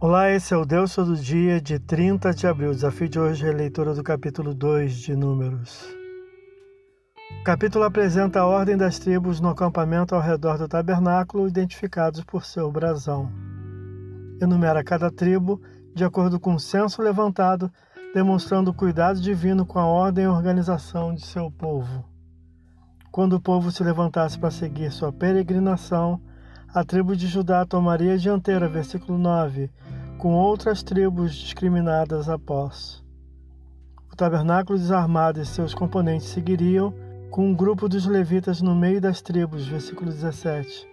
Olá, esse é o Deus Todo Dia de 30 de abril. O desafio de hoje é a leitura do capítulo 2 de Números. O capítulo apresenta a ordem das tribos no acampamento ao redor do tabernáculo, identificados por seu brasão. Enumera cada tribo de acordo com o censo levantado, demonstrando o cuidado divino com a ordem e organização de seu povo. Quando o povo se levantasse para seguir sua peregrinação, a tribo de Judá tomaria a dianteira, versículo 9, com outras tribos discriminadas após. O tabernáculo desarmado e seus componentes seguiriam, com um grupo dos levitas no meio das tribos, versículo 17.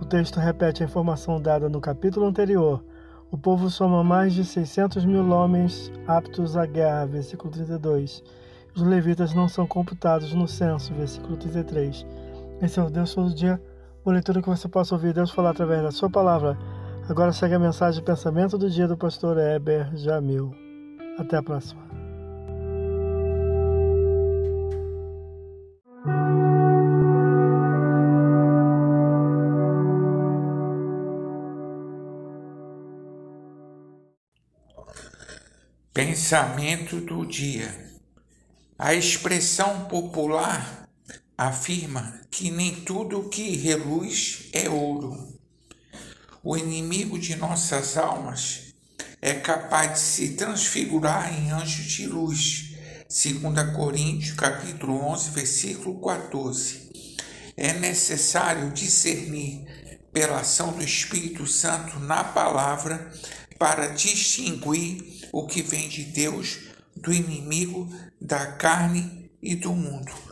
O texto repete a informação dada no capítulo anterior. O povo soma mais de 600 mil homens aptos à guerra, versículo 32. Os levitas não são computados no censo, versículo 33. Esse é o Deus todo dia uma leitura que você possa ouvir Deus falar através da sua palavra. Agora segue a mensagem de pensamento do dia do pastor Heber Jamil. Até a próxima. Pensamento do dia. A expressão popular afirma que nem tudo o que reluz é ouro. O inimigo de nossas almas é capaz de se transfigurar em anjo de luz. 2 Coríntios capítulo 11, versículo 14. É necessário discernir pela ação do Espírito Santo na palavra para distinguir o que vem de Deus do inimigo da carne e do mundo.